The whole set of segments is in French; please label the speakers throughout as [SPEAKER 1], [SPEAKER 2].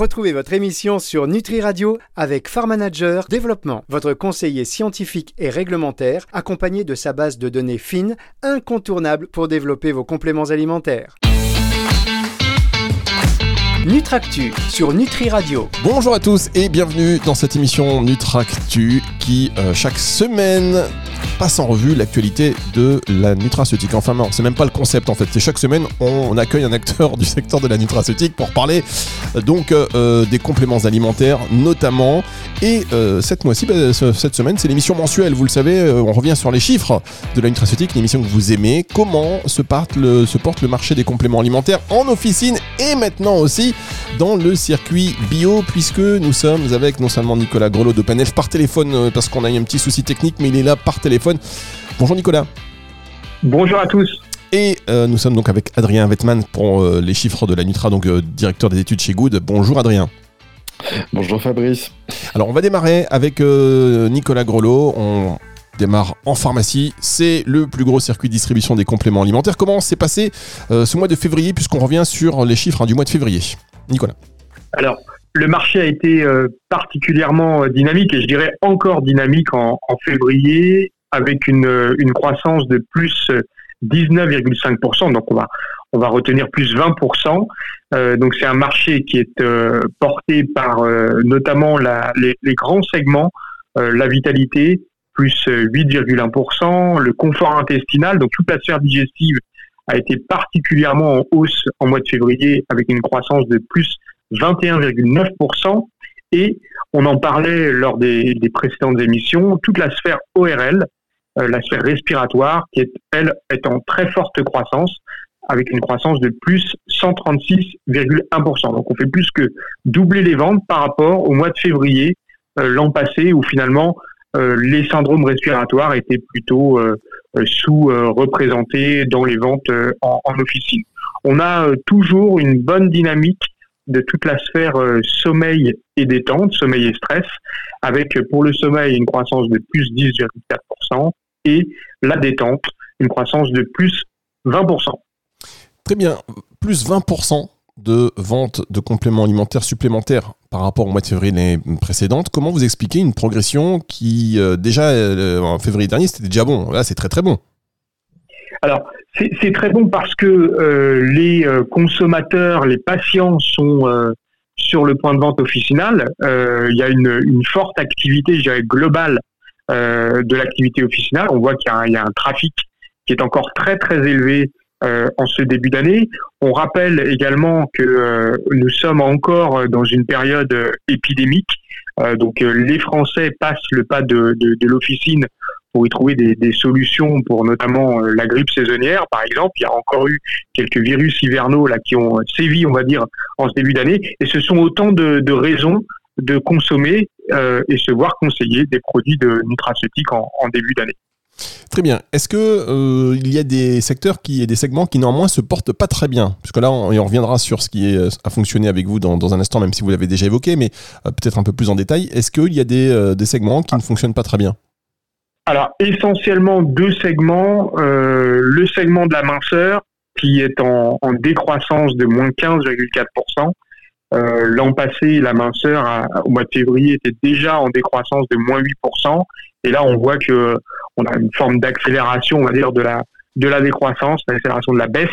[SPEAKER 1] Retrouvez votre émission sur Nutri Radio avec Farm Manager Développement, votre conseiller scientifique et réglementaire, accompagné de sa base de données fines, incontournable pour développer vos compléments alimentaires. Nutractu sur Nutri Radio.
[SPEAKER 2] Bonjour à tous et bienvenue dans cette émission Nutractu euh, chaque semaine passe en revue l'actualité de la nutraceutique. Enfin non, c'est même pas le concept en fait. C'est chaque semaine on accueille un acteur du secteur de la nutraceutique pour parler euh, donc euh, des compléments alimentaires notamment. Et cette mois-ci, bah, cette semaine, c'est l'émission mensuelle. Vous le savez, on revient sur les chiffres de la nutraceutique, l'émission que vous aimez. Comment se, porte le marché des compléments alimentaires en officine et maintenant aussi dans le circuit bio, puisque nous sommes avec non seulement Nicolas Grelot de Panel par téléphone, parce qu'on a eu un petit souci technique, mais il est là par téléphone. Bonjour Nicolas.
[SPEAKER 3] Bonjour à tous.
[SPEAKER 2] Et euh, nous sommes donc avec Adrien Wettman pour euh, les chiffres de la Nutra, donc directeur des études chez Good. Bonjour Adrien.
[SPEAKER 4] Bonjour Fabrice.
[SPEAKER 2] Alors on va démarrer avec Nicolas Grelot. On démarre en pharmacie. C'est le plus gros circuit de distribution des compléments alimentaires. Comment s'est passé euh, ce mois de février, puisqu'on revient sur les chiffres hein, du mois de février? Nicolas.
[SPEAKER 3] Alors, le marché a été euh, particulièrement euh, dynamique et je dirais encore dynamique en, février avec une, croissance de plus 19,5%. Donc on va on va retenir plus 20%. donc c'est un marché qui est porté par notamment les, les, grands segments, la vitalité, plus 8,1%. Le confort intestinal, donc toute la sphère digestive, a été particulièrement en hausse en mois de février avec une croissance de plus 21,9%. Et on en parlait lors des, précédentes émissions, toute la sphère ORL, euh, la sphère respiratoire, qui est, elle, est en très forte croissance, avec une croissance de plus 136,1%. Donc on fait plus que doubler les ventes par rapport au mois de février euh, l'an passé, où finalement euh, les syndromes respiratoires étaient plutôt euh, euh, sous-représentés dans les ventes en, officine. On a toujours une bonne dynamique de toute la sphère sommeil et détente, sommeil et stress, avec pour le sommeil une croissance de plus 10,4% et la détente une croissance de plus 20%.
[SPEAKER 2] Très bien, plus 20% de vente de compléments alimentaires supplémentaires par rapport au mois de février l'année précédente. Comment vous expliquez une progression qui, euh, déjà euh, en février dernier, c'était déjà bon Là, c'est très très bon.
[SPEAKER 3] Alors, c'est très bon parce que euh, les consommateurs, les patients sont sur le point de vente officinal. Il y a une, forte activité, je dirais, globale de l'activité officinale. On voit qu'il y, y, a un trafic qui est encore très très élevé euh, en ce début d'année. On rappelle également que euh, nous sommes encore dans une période épidémique. Euh, donc les Français passent le pas de, l'officine pour y trouver des, solutions pour notamment la grippe saisonnière, par exemple. Il y a encore eu quelques virus hivernaux là qui ont sévi, on va dire, en ce début d'année. Et ce sont autant de, raisons de consommer et se voir conseiller des produits de nutraceutiques en début d'année.
[SPEAKER 2] Très bien. Est-ce que euh, il y a des secteurs qui et des segments qui néanmoins se portent pas très bien? Puisque là, on, reviendra sur ce qui euh, a fonctionné avec vous dans, un instant, même si vous l'avez déjà évoqué, mais euh, peut-être un peu plus en détail. Est-ce qu'il y a des, segments qui ne fonctionnent pas très bien?
[SPEAKER 3] Alors, essentiellement deux segments. le segment de la minceur, qui est en, décroissance de moins 15,4%. L'an passé, la minceur, au mois de février, était déjà en décroissance de moins 8%. Et là, on voit que on a une forme d'accélération, on va dire, de la de la décroissance, l'accélération de la baisse,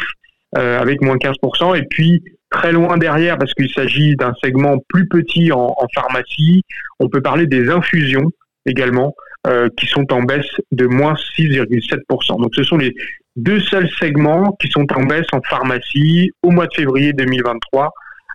[SPEAKER 3] euh, avec moins 15%. Et puis très loin derrière, parce qu'il s'agit d'un segment plus petit en, pharmacie, on peut parler des infusions également, euh, qui sont en baisse de moins 6,7%. Donc ce sont les deux seuls segments qui sont en baisse en pharmacie au mois de février 2023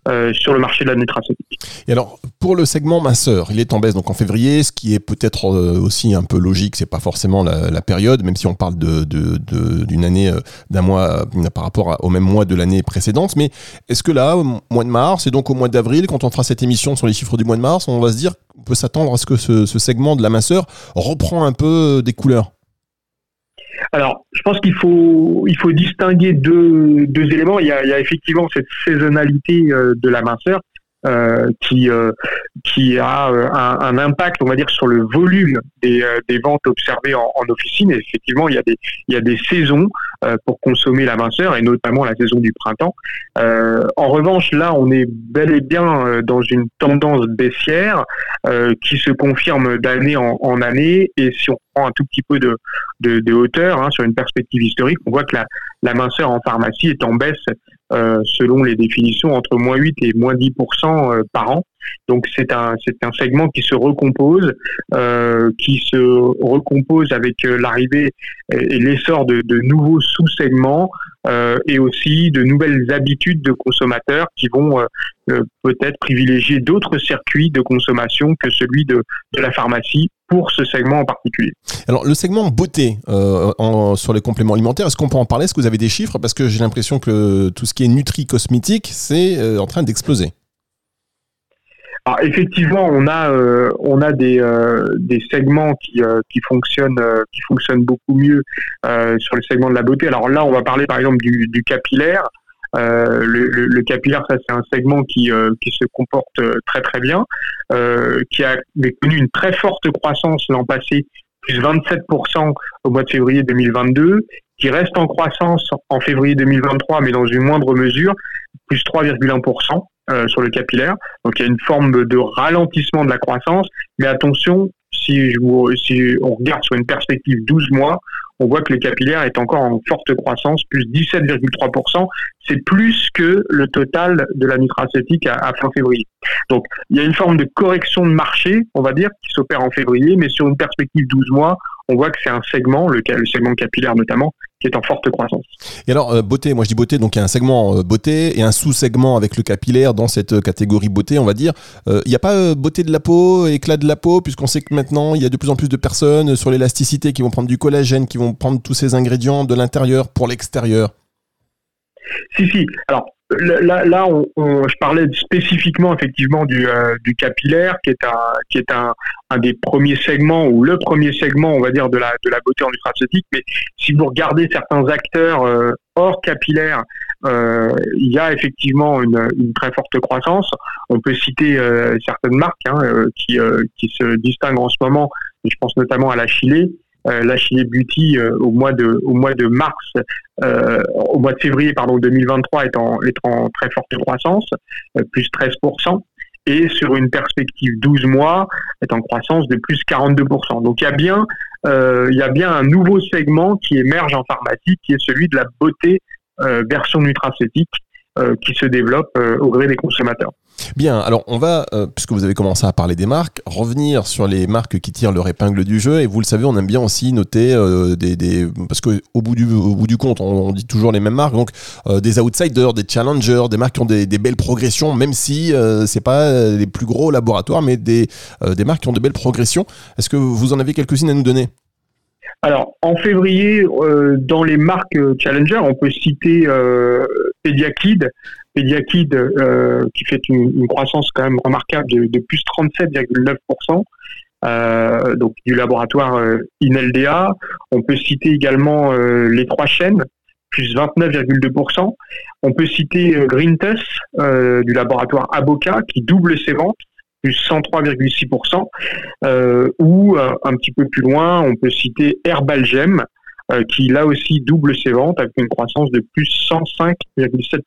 [SPEAKER 3] euh, sur le marché de la nutraceutique.
[SPEAKER 2] Et alors, pour le segment minceur, il est en baisse donc en février, ce qui est peut-être euh, aussi un peu logique, c'est pas forcément la, période, même si on parle d'une année, euh, d'un mois par rapport au même mois de l'année précédente. Mais est-ce que là, au mois de mars, et donc au mois d'avril, quand on fera cette émission sur les chiffres du mois de mars, on va se dire, on peut s'attendre à ce que ce, ce segment de la minceur reprend un peu des couleurs?
[SPEAKER 3] Alors, je pense qu'il faut, il faut distinguer deux, deux éléments. Il y, a, il y a effectivement cette saisonnalité euh, de la minceur euh, qui, euh, qui a un, un, impact, on va dire, sur le volume des, des ventes observées en, officine. Et effectivement, il y a des, il y a des saisons pour consommer la minceur, et notamment la saison du printemps. en revanche, là, on est bel et bien dans une tendance baissière qui se confirme d'année en, année. Et si on prend un tout petit peu de, de, hauteur hein, sur une perspective historique, on voit que la, la minceur en pharmacie est en baisse euh, selon les définitions entre moins 8 et moins 10% euh, par an. Donc c'est un c'est un segment qui se recompose, euh, qui se recompose avec l'arrivée et l'essor de, de, nouveaux sous-segments euh, et aussi de nouvelles habitudes de consommateurs qui vont euh, peut-être privilégier d'autres circuits de consommation que celui de, de la pharmacie pour ce segment en particulier.
[SPEAKER 2] Alors le segment beauté euh, en, sur les compléments alimentaires, est-ce qu'on peut en parler? Est-ce que vous avez des chiffres? Parce que j'ai l'impression que tout ce qui est nutri-cosmétique, c'est euh, en train d'exploser.
[SPEAKER 3] Alors effectivement, on a euh, on a des euh, des segments qui euh, qui fonctionnent qui fonctionnent beaucoup mieux sur le segment de la beauté. Alors là, on va parler par exemple du, du capillaire. Euh, le, capillaire, ça c'est un segment qui, euh, qui se comporte très très bien, euh, qui a connu une très forte croissance l'an passé, plus 27% au mois de février 2022, qui reste en croissance en février 2023, mais dans une moindre mesure, plus 3,1%. Euh, sur le capillaire. Donc il y a une forme de ralentissement de la croissance. Mais attention, si, si on regarde sur une perspective 12 mois, on voit que le capillaire est encore en forte croissance, plus 17,3%. C'est plus que le total de la nutraceutique à, fin février. Donc, il y a une forme de correction de marché, on va dire, qui s'opère en février, mais sur une perspective 12 mois, on voit que c'est un segment, le, segment capillaire notamment, qui est en forte croissance.
[SPEAKER 2] Et alors, euh, beauté, moi je dis beauté, donc il y a un segment euh, beauté et un sous-segment avec le capillaire dans cette euh, catégorie beauté, on va dire. Il n'y a pas beauté de la peau, éclat de la peau, puisqu'on sait que maintenant il y a de plus en plus de personnes sur l'élasticité qui vont prendre du collagène, qui vont prendre tous ces ingrédients de l'intérieur pour l'extérieur.
[SPEAKER 3] Si, si. Alors, là, là on, je parlais spécifiquement effectivement du, euh, du, capillaire, qui est, un, qui est un, un, des premiers segments, ou le premier segment, on va dire, de la, de la beauté en nutraceutique. Mais si vous regardez certains acteurs euh, hors capillaire, euh, il y a effectivement une, une, très forte croissance. On peut citer certaines marques hein, qui, qui se distinguent en ce moment, je pense notamment à la Chile, euh, la Chile Beauty euh, au mois de au mois de mars euh, au mois de février pardon 2023 est en est en très forte croissance plus 13% et sur une perspective 12 mois est en croissance de plus 42%. Donc il y a bien euh, il y a bien un nouveau segment qui émerge en pharmacie qui est celui de la beauté euh, version nutraceutique euh, qui se développe au gré des consommateurs.
[SPEAKER 2] Bien, alors on va, euh, puisque vous avez commencé à parler des marques, revenir sur les marques qui tirent leur épingle du jeu. Et vous le savez, on aime bien aussi noter euh, des, des, parce que au bout du, bout du compte, on, dit toujours les mêmes marques, donc euh, des outsiders, des challengers, des marques qui ont des, belles progressions, même si c'est pas les plus gros laboratoires, mais des, des marques qui ont de belles progressions. Est-ce que vous en avez quelques-unes à nous donner?
[SPEAKER 3] Alors, en février, dans les marques Challenger, on peut citer euh, Pediakid, Pediakid euh, qui fait une, une, croissance quand même remarquable de, de plus 37,9%. Euh, donc du laboratoire euh, INLDA. On peut citer également euh, les trois chaînes, plus 29,2%. On peut citer euh, Greentus du laboratoire Aboca qui double ses ventes, plus 103,6%. ou un petit peu plus loin, on peut citer Herbalgem euh, qui là aussi double ses ventes avec une croissance de plus 105,7%.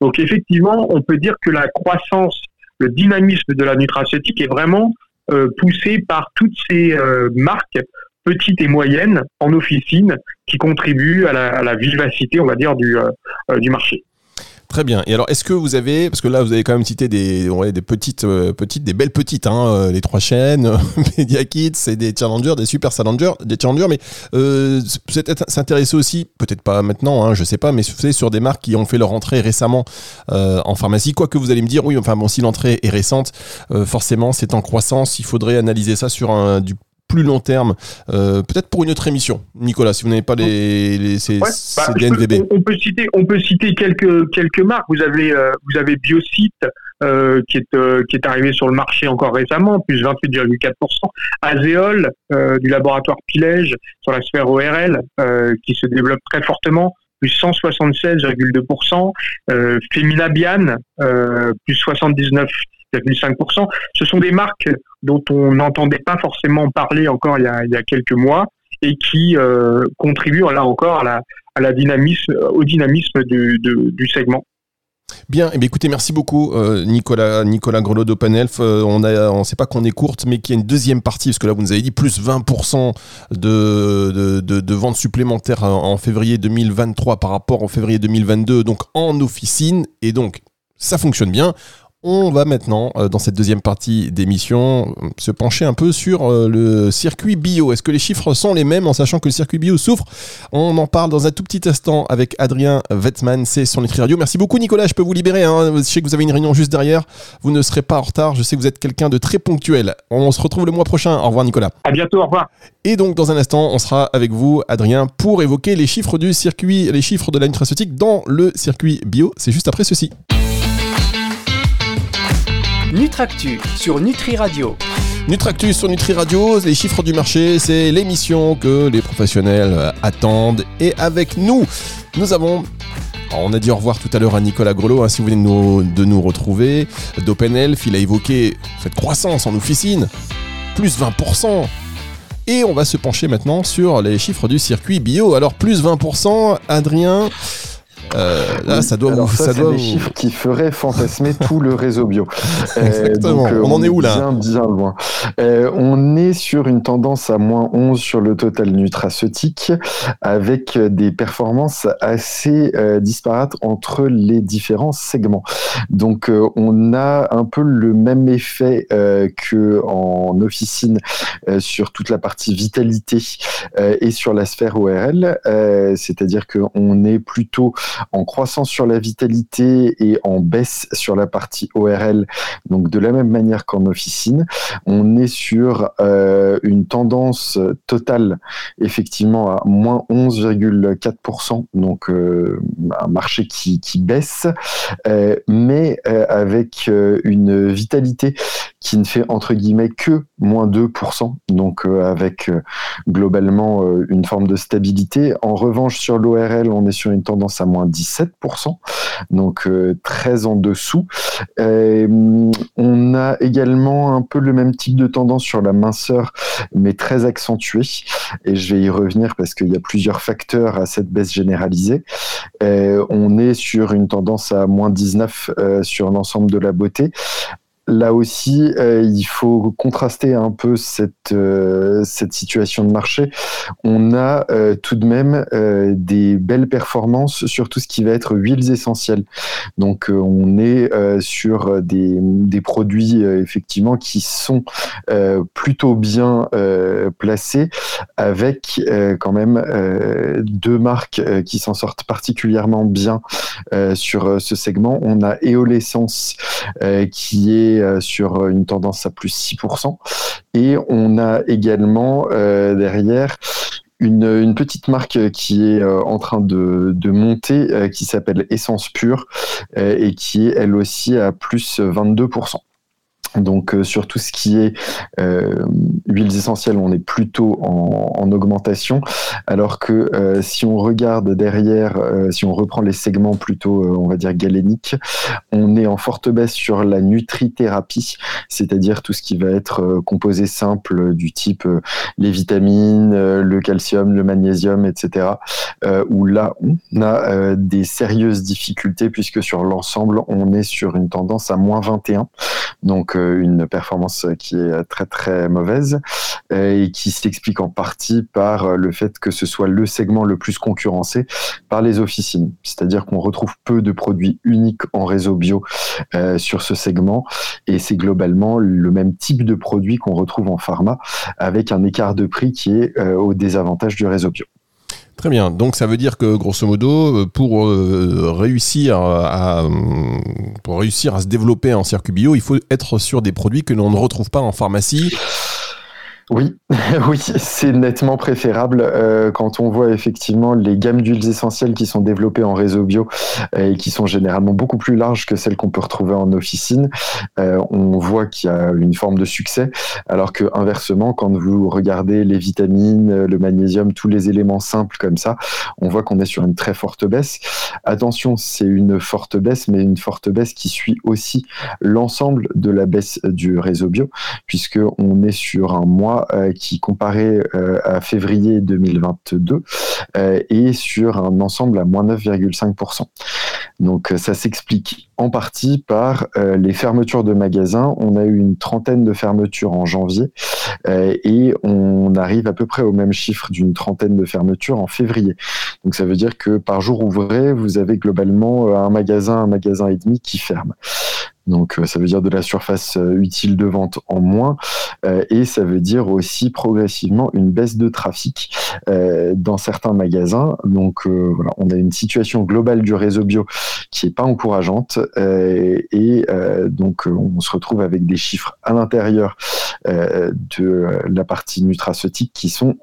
[SPEAKER 3] Donc effectivement, on peut dire que la croissance, le dynamisme de la nutraceutique est vraiment euh, poussé par toutes ces euh, marques petites et moyennes en officine qui contribuent à la, vivacité, on va dire, du marché.
[SPEAKER 2] Très bien. Et alors, est-ce que vous avez, parce que là, vous avez quand même cité des, ouais, des petites, euh, petites, des belles petites, hein, euh, les trois chaînes, Media Kids, c'est des challengers, des super challengers, des challengers, mais peut-être s'intéresser aussi, peut-être pas maintenant, hein, je sais pas, mais sur des marques qui ont fait leur entrée récemment euh, en pharmacie. Quoi que vous allez me dire, oui, enfin bon, si l'entrée est récente, euh, forcément, c'est en croissance. Il faudrait analyser ça sur un du plus long terme, euh, peut-être pour une autre émission. Nicolas, si vous n'avez pas les, les ces, ouais, ces bah, DNVB.
[SPEAKER 3] Peux, on, peut citer, on peut citer quelques quelques marques. Vous avez euh, vous avez Biocite euh, qui est euh, qui est arrivé sur le marché encore récemment, plus 28,4%. Azéol du laboratoire Pilège sur la sphère ORL qui se développe très fortement plus 176,2%, euh, Feminabian, euh, plus 79 19,5%. Ce sont des marques dont on n'entendait pas forcément parler encore il y a, quelques mois et qui euh, contribuent là encore à la, dynamisme, au dynamisme du, segment.
[SPEAKER 2] Bien, eh bien, écoutez, merci beaucoup euh, Nicolas, Nicolas Grelot d'OpenElf. Euh, on on sait pas qu'on est courte, mais qu'il y a une deuxième partie, parce que là vous nous avez dit plus 20% de, ventes supplémentaires en, en, février 2023 par rapport au février 2022, donc en officine, et donc ça fonctionne bien. On va maintenant, euh, dans cette deuxième partie d'émission, se pencher un peu sur euh, le circuit bio. Est-ce que les chiffres sont les mêmes en sachant que le circuit bio souffre? On en parle dans un tout petit instant avec Adrien Wettman, c'est son Nutri Radio. Merci beaucoup Nicolas, je peux vous libérer. Hein. Je sais que vous avez une réunion juste derrière. Vous ne serez pas en retard. Je sais que vous êtes quelqu'un de très ponctuel. On se retrouve le mois prochain. Au revoir Nicolas.
[SPEAKER 3] À bientôt, au revoir.
[SPEAKER 2] Et donc dans un instant, on sera avec vous Adrien pour évoquer les chiffres du circuit, les chiffres de la nutraceutique dans le circuit bio. C'est juste après ceci.
[SPEAKER 1] Nutractu sur Nutri Radio.
[SPEAKER 2] Nutractus sur Nutri Radio, les chiffres du marché, c'est l'émission que les professionnels attendent. Et avec nous, nous avons on a dit au revoir tout à l'heure à Nicolas Grelot, hein, si vous venez de nous, de nous retrouver. D'OpenElf, il a évoqué cette croissance en officine, plus 20%. Et on va se pencher maintenant sur les chiffres du circuit bio. Alors plus 20%, Adrien, euh, là, ça doit
[SPEAKER 4] Alors ça,
[SPEAKER 2] ça
[SPEAKER 4] c'est
[SPEAKER 2] doit
[SPEAKER 4] des chiffres qui feraient fantasmer tout le réseau bio. Euh,
[SPEAKER 2] Exactement. On en est où, là
[SPEAKER 4] Bien, bien loin. Euh, on est sur une tendance à moins 11 sur le total nutraceutique, avec des performances assez disparates entre les différents segments. Donc, euh, on a un peu le même effet euh, que en officine euh, sur toute la partie vitalité euh, et sur la sphère ORL, euh, c'est-à-dire qu'on est plutôt en croissance sur la vitalité et en baisse sur la partie ORL, donc de la même manière qu'en officine. On est sur euh, une tendance totale, effectivement, à moins 11,4%, donc euh, un marché qui, baisse, euh, mais avec une vitalité qui ne fait entre guillemets que moins 2%, donc avec globalement une forme de stabilité. En revanche, sur l'ORL, on est sur une tendance à moins 17%, donc euh, très en dessous. Euh, on a également un peu le même type de tendance sur la minceur, mais très accentuée. Et je vais y revenir parce qu'il y a plusieurs facteurs à cette baisse généralisée. Euh, on est sur une tendance à moins 19 euh, sur l'ensemble de la beauté. Là aussi, euh, il faut contraster un peu cette, euh, situation de marché. On a euh, tout de même des belles performances sur tout ce qui va être huiles essentielles. Donc, on est sur des, des produits effectivement qui sont plutôt bien placés, avec quand même deux marques qui s'en sortent particulièrement bien sur ce segment. On a Eolessence euh, qui est euh, sur une tendance à plus 6%. Et on a également euh, derrière une, petite marque qui est euh, en train de, monter, qui s'appelle Essence Pure, et qui est elle aussi à plus 22%. Donc euh, sur tout ce qui est euh, huiles essentielles, on est plutôt en, en augmentation, alors que euh, si on regarde derrière, si on reprend les segments plutôt, on va dire galéniques, on est en forte baisse sur la nutrithérapie, c'est-à-dire tout ce qui va être composé simple du type les vitamines, le calcium, le magnésium, etc. où là, on a des sérieuses difficultés puisque sur l'ensemble, on est sur une tendance à moins 21. Donc une performance qui est très très mauvaise et qui s'explique en partie par le fait que ce soit le segment le plus concurrencé par les officines. C'est-à-dire qu'on retrouve peu de produits uniques en réseau bio euh, sur ce segment et c'est globalement le même type de produit qu'on retrouve en pharma avec un écart de prix qui est euh, au désavantage du réseau bio.
[SPEAKER 2] Très bien. Donc ça veut dire que grosso modo, euh, pour euh, réussir à, pour réussir à se développer en circuit bio, il faut être sur des produits que l'on ne retrouve pas en pharmacie.
[SPEAKER 4] Oui, oui, c'est nettement préférable euh, quand on voit effectivement les gammes d'huiles essentielles qui sont développées en réseau bio euh, et qui sont généralement beaucoup plus larges que celles qu'on peut retrouver en officine. Euh, on voit qu'il y a une forme de succès, alors que inversement, quand vous regardez les vitamines, le magnésium, tous les éléments simples comme ça, on voit qu'on est sur une très forte baisse. Attention, c'est une forte baisse, mais une forte baisse qui suit aussi l'ensemble de la baisse du réseau bio, puisque on est sur un mois euh, qui comparé euh, à février 2022 euh, est sur un ensemble à moins 9,5%. Donc ça s'explique en partie par les fermetures de magasins. On a eu une trentaine de fermetures en janvier et on arrive à peu près au même chiffre d'une trentaine de fermetures en février. Donc ça veut dire que par jour ouvré, vous avez globalement un magasin, un magasin et demi qui ferme. Donc euh, ça veut dire de la surface euh, utile de vente en moins euh, et ça veut dire aussi progressivement une baisse de trafic dans certains magasins. Donc voilà, on a une situation globale du réseau bio qui est pas encourageante et donc on se retrouve avec des chiffres à l'intérieur de la partie nutraceutique qui sont,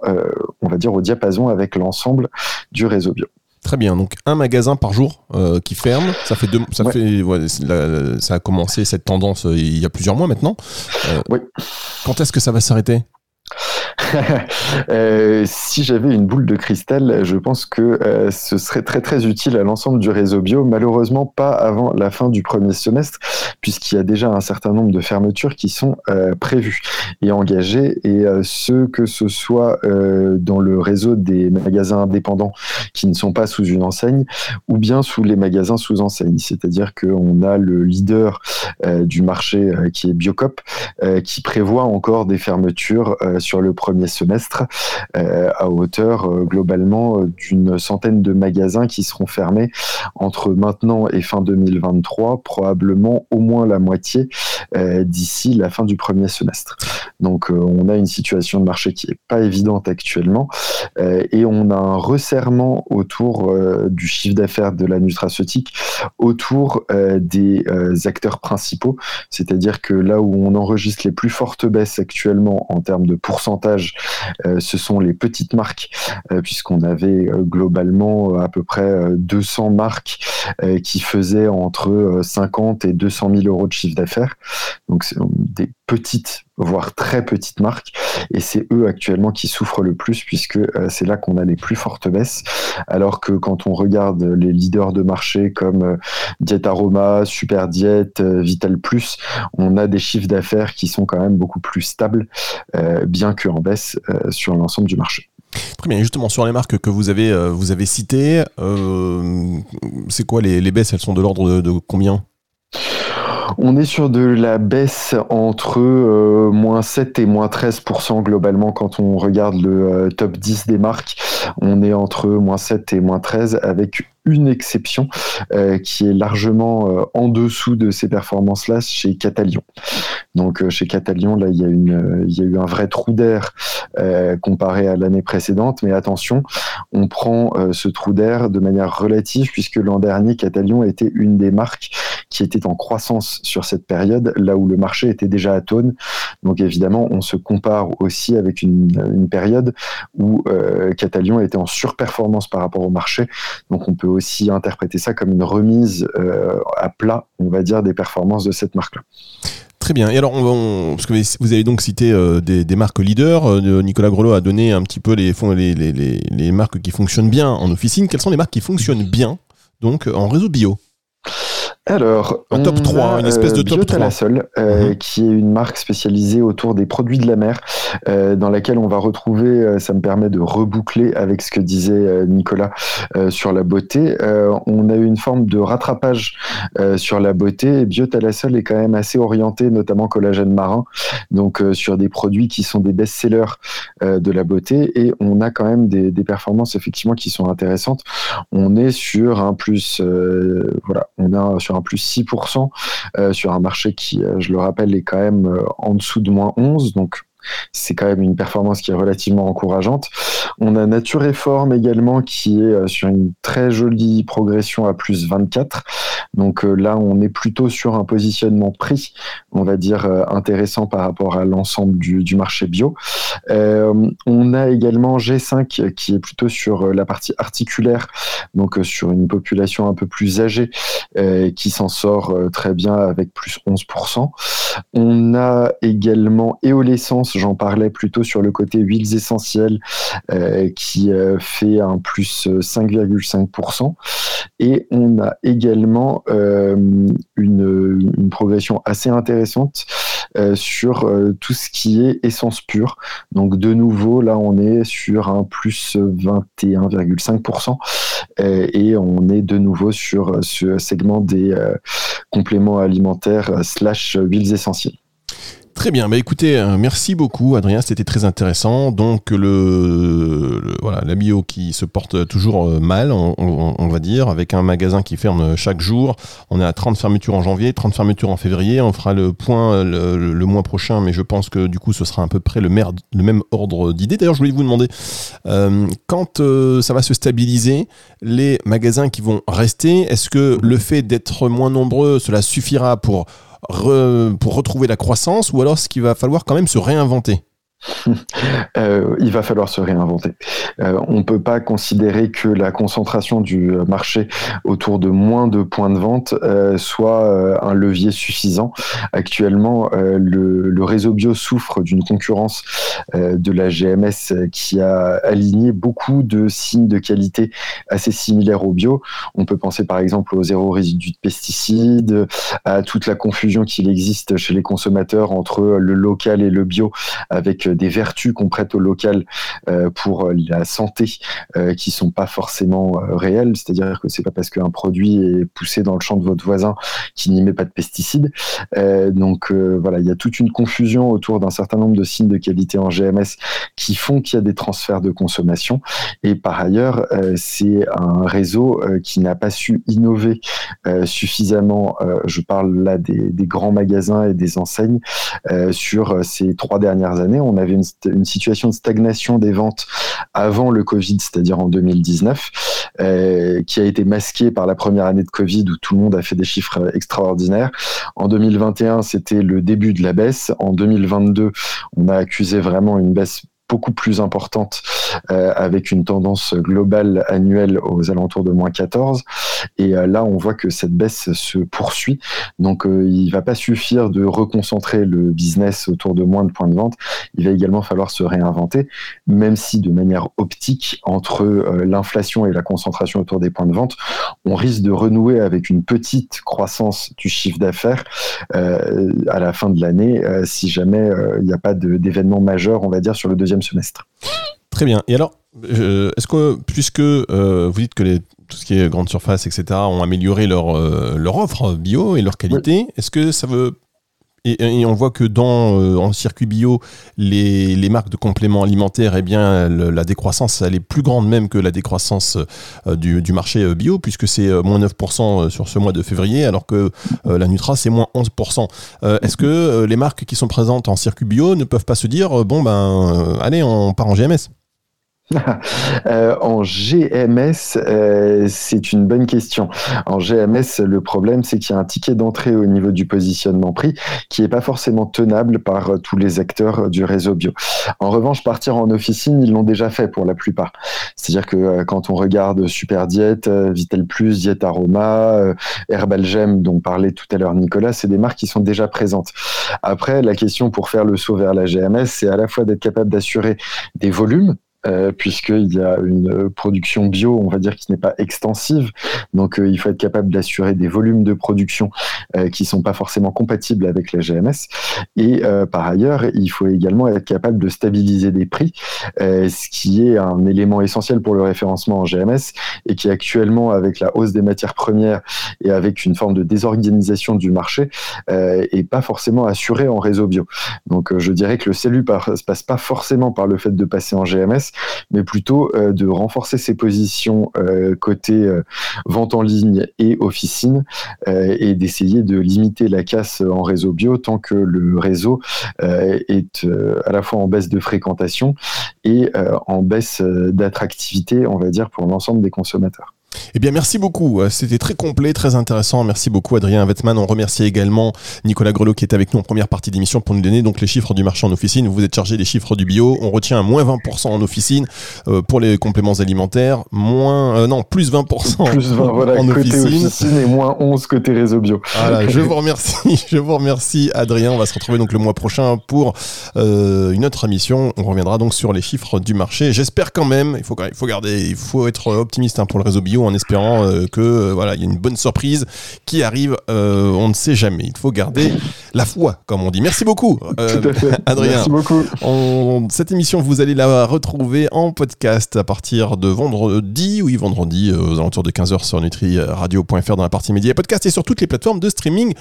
[SPEAKER 4] on va dire, au diapason avec l'ensemble du réseau bio.
[SPEAKER 2] Très bien. Donc un magasin par jour euh, qui ferme. Ça fait deux, ça fait ça a commencé cette tendance euh, il y a plusieurs mois maintenant.
[SPEAKER 4] Euh, oui.
[SPEAKER 2] Quand est-ce que ça va s'arrêter?
[SPEAKER 4] Euh, si j'avais une boule de cristal, je pense que euh, ce serait très très utile à l'ensemble du réseau bio. Malheureusement, pas avant la fin du premier semestre, puisqu'il y a déjà un certain nombre de fermetures qui sont euh, prévues et engagées. Et ce que ce soit dans le réseau des magasins indépendants qui ne sont pas sous une enseigne, ou bien sous les magasins sous enseigne. C'est-à-dire qu'on a le leader du marché qui est Biocop, qui prévoit encore des fermetures sur le premier semestre euh, à hauteur euh, globalement euh, d'une centaine de magasins qui seront fermés entre maintenant et fin 2023, probablement au moins la moitié d'ici la fin du premier semestre. Donc on a une situation de marché qui est pas évidente actuellement et on a un resserrement autour du chiffre d'affaires de la nutraceutique autour des acteurs principaux, c'est-à-dire que là où on enregistre les plus fortes baisses actuellement en termes de pourcentage, euh, ce sont les petites marques, euh, puisqu'on avait euh, globalement à peu près 200 marques qui faisaient entre 50 et 200 000 euros de chiffre d'affaires. Donc c'est des petites, voire très petites marques. Et c'est eux actuellement qui souffrent le plus puisque euh, c'est là qu'on a les plus fortes baisses. Alors que quand on regarde les leaders de marché comme euh, Diet Aroma, Super Diet, euh, Vital Plus, on a des chiffres d'affaires qui sont quand même beaucoup plus stables, bien qu'en baisse sur l'ensemble du marché.
[SPEAKER 2] Très bien, justement sur les marques que vous avez, vous avez citées, c'est quoi les, baisses? Elles sont de l'ordre de combien?
[SPEAKER 4] On est sur de la baisse entre euh, moins 7 et moins 13% globalement quand on regarde le euh, top 10 des marques. On est entre moins 7 et moins 13 avec une exception euh, qui est largement euh, en dessous de ces performances-là chez Catalion. Donc euh, chez Catalion, là, il y, a eu un vrai trou d'air comparé à l'année précédente, mais attention, on prend ce trou d'air de manière relative puisque l'an dernier, Catalion était une des marques qui était en croissance sur cette période, là où le marché était déjà à tonne. Donc évidemment, on se compare aussi avec une, une période où Catalion était en surperformance par rapport au marché. Donc on peut aussi interpréter ça comme une remise euh, à plat, on va dire, des performances de cette marque-là.
[SPEAKER 2] Très bien. Et alors, on, parce que vous avez donc cité euh, des, marques leaders. Euh, Nicolas Grelot a donné un petit peu les, les, marques qui fonctionnent bien en officine. Quelles sont les marques qui fonctionnent bien donc en réseau bio?
[SPEAKER 4] Alors,
[SPEAKER 2] un top 3, une espèce de top 3.
[SPEAKER 4] Euh, mhm. qui est une marque spécialisée autour des produits de la mer, euh, dans laquelle on va retrouver, euh, ça me permet de reboucler avec ce que disait Nicolas sur la beauté. on a eu une forme de rattrapage sur la beauté. Biotalasol est quand même assez orienté, notamment collagène marin, donc sur des produits qui sont des best-sellers de la beauté. Et on a quand même des, des, performances effectivement qui sont intéressantes. On est sur un plus, voilà, on a sur plus 6% euh, sur un marché qui, euh, je le rappelle, est quand même euh, en dessous de moins 11. Donc c'est quand même une performance qui est relativement encourageante. On a Nature et Forme également qui est sur une très jolie progression à plus 24. Donc là, on est plutôt sur un positionnement prix on va dire, intéressant par rapport à l'ensemble du, marché bio. on a également G5 qui est plutôt sur la partie articulaire, donc sur une population un peu plus âgée, qui s'en sort très bien avec plus 11%. On a également Éolescence, j'en parlais plutôt sur le côté huiles essentielles, qui fait un plus 5,5%. Et on a également euh, une, progression assez intéressante euh, sur euh, tout ce qui est essence pure. Donc de nouveau, là, on est sur un plus 21,5%. et on est de nouveau sur ce segment des compléments alimentaires slash huiles essentielles.
[SPEAKER 2] Très bien, bah écoutez, euh, merci beaucoup Adrien, c'était très intéressant. Donc le, voilà, la bio qui se porte toujours euh, mal, on, va dire, avec un magasin qui ferme chaque jour. On est à 30 fermetures en janvier, 30 fermetures en février. On fera le point euh, le, mois prochain, mais je pense que du coup ce sera à peu près le, même ordre d'idées. D'ailleurs, je voulais vous demander, quand ça va se stabiliser, les magasins qui vont rester, est-ce que le fait d'être moins nombreux, cela suffira pour pour retrouver la croissance ou alors est-ce qu'il va falloir quand même se réinventer
[SPEAKER 4] euh, il va falloir se réinventer. Euh, on ne peut pas considérer que la concentration du marché autour de moins de points de vente euh, soit un levier suffisant. Actuellement, le, réseau bio souffre d'une concurrence de la GMS qui a aligné beaucoup de signes de qualité assez similaires au bio. On peut penser par exemple au zéro résidu de pesticides, à toute la confusion qu'il existe chez les consommateurs entre le local et le bio avec des vertus qu'on prête au local euh, pour la santé euh, qui sont pas forcément euh, réelles. C'est-à-dire que c'est pas parce qu'un produit est poussé dans le champ de votre voisin qu'il n'y met pas de pesticides. donc voilà, il y a toute une confusion autour d'un certain nombre de signes de qualité en GMS qui font qu'il y a des transferts de consommation. Et par ailleurs, c'est un réseau qui n'a pas su innover suffisamment. je parle là des, grands magasins et des enseignes sur ces trois dernières années. Avait une, situation de stagnation des ventes avant le Covid, c'est-à-dire en 2019, euh, qui a été masquée par la première année de Covid où tout le monde a fait des chiffres extraordinaires. En 2021, c'était le début de la baisse. En 2022, on a accusé vraiment une baisse beaucoup plus importante euh, avec une tendance globale annuelle aux alentours de moins 14. Et euh, là, on voit que cette baisse se poursuit. Donc, euh, il va pas suffire de reconcentrer le business autour de moins de points de vente. Il va également falloir se réinventer, même si de manière optique, entre l'inflation et la concentration autour des points de vente, on risque de renouer avec une petite croissance du chiffre d'affaires à la fin de l'année, si jamais il n'y a pas d'événement majeur, on va dire, sur le deuxième semestre.
[SPEAKER 2] Très bien. Et alors, est-ce que, puisque euh, vous dites que les, tout ce qui est grande surface, etc., ont amélioré leur, euh, leur offre bio et leur qualité, est-ce que ça veut et, on voit que dans euh, en circuit bio, les, marques de compléments alimentaires, eh bien, la décroissance, elle est plus grande même que la décroissance du, du, marché bio, puisque c'est moins 9% sur ce mois de février, alors que la Nutra, c'est moins 11%. Est-ce que les marques qui sont présentes en circuit bio ne peuvent pas se dire, bon, ben, allez, on part en GMS
[SPEAKER 4] Euh, en GMS, euh, c'est une bonne question. En GMS, le problème, c'est qu'il y a un ticket d'entrée au niveau du positionnement prix qui n'est pas forcément tenable par euh, tous les acteurs du réseau bio. En revanche, partir en officine, ils l'ont déjà fait pour la plupart. C'est-à-dire que quand on regarde Super Diet, Vital Plus, Diet Aroma, Herbalgem, dont parlait tout à l'heure Nicolas, c'est des marques qui sont déjà présentes. Après, la question pour faire le saut vers la GMS, c'est à la fois d'être capable d'assurer des volumes euh, puisqu'il y a une production bio, on va dire, qui n'est pas extensive. Donc, euh, il faut être capable d'assurer des volumes de production euh, qui sont pas forcément compatibles avec la GMS. Et par ailleurs, il faut également être capable de stabiliser des prix, ce qui est un élément essentiel pour le référencement en GMS et qui actuellement, avec la hausse des matières premières et avec une forme de désorganisation du marché, est pas forcément assuré en réseau bio. Donc, je dirais que le salut ne passe pas forcément par le fait de passer en GMS, mais plutôt euh, de renforcer ses positions euh, côté euh, vente en ligne et officine et d'essayer de limiter la casse en réseau bio tant que le réseau est à la fois en baisse de fréquentation et en baisse d'attractivité, on va dire, pour l'ensemble des consommateurs.
[SPEAKER 2] Eh bien, merci beaucoup. Euh, c'était très complet, très intéressant. Merci beaucoup, Adrien Wettman. On remercie également Nicolas Grelot qui était avec nous en première partie d'émission pour nous donner donc les chiffres du marché en officine. Vous êtes chargé des chiffres du bio. On retient moins 20% en officine euh, pour les compléments alimentaires, moins euh, non plus 20%.
[SPEAKER 4] Plus 20 voilà, en côté officine. et moins 11 côté réseau bio.
[SPEAKER 2] Voilà, je vous remercie. Je vous remercie, Adrien. On va se retrouver donc le mois prochain pour une autre émission. On reviendra donc sur les chiffres du marché. J'espère quand même. Il faut, il faut garder, il faut être optimiste hein, pour le réseau bio en espérant euh, que euh, voilà, il y a une bonne surprise qui arrive. Euh, on ne sait jamais. Il faut garder la foi, comme on dit. Merci beaucoup, Adrien.
[SPEAKER 4] Merci beaucoup.
[SPEAKER 2] cette émission, vous allez la retrouver en podcast à partir de vendredi, oui, vendredi, aux alentours de 15h sur nutriradio.fr dans la partie média et podcast et sur toutes les plateformes de streaming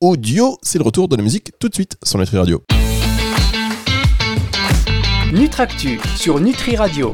[SPEAKER 2] audio. C'est le retour de la musique tout de suite sur Nutri Radio.
[SPEAKER 1] Nutractu sur Nutri Radio.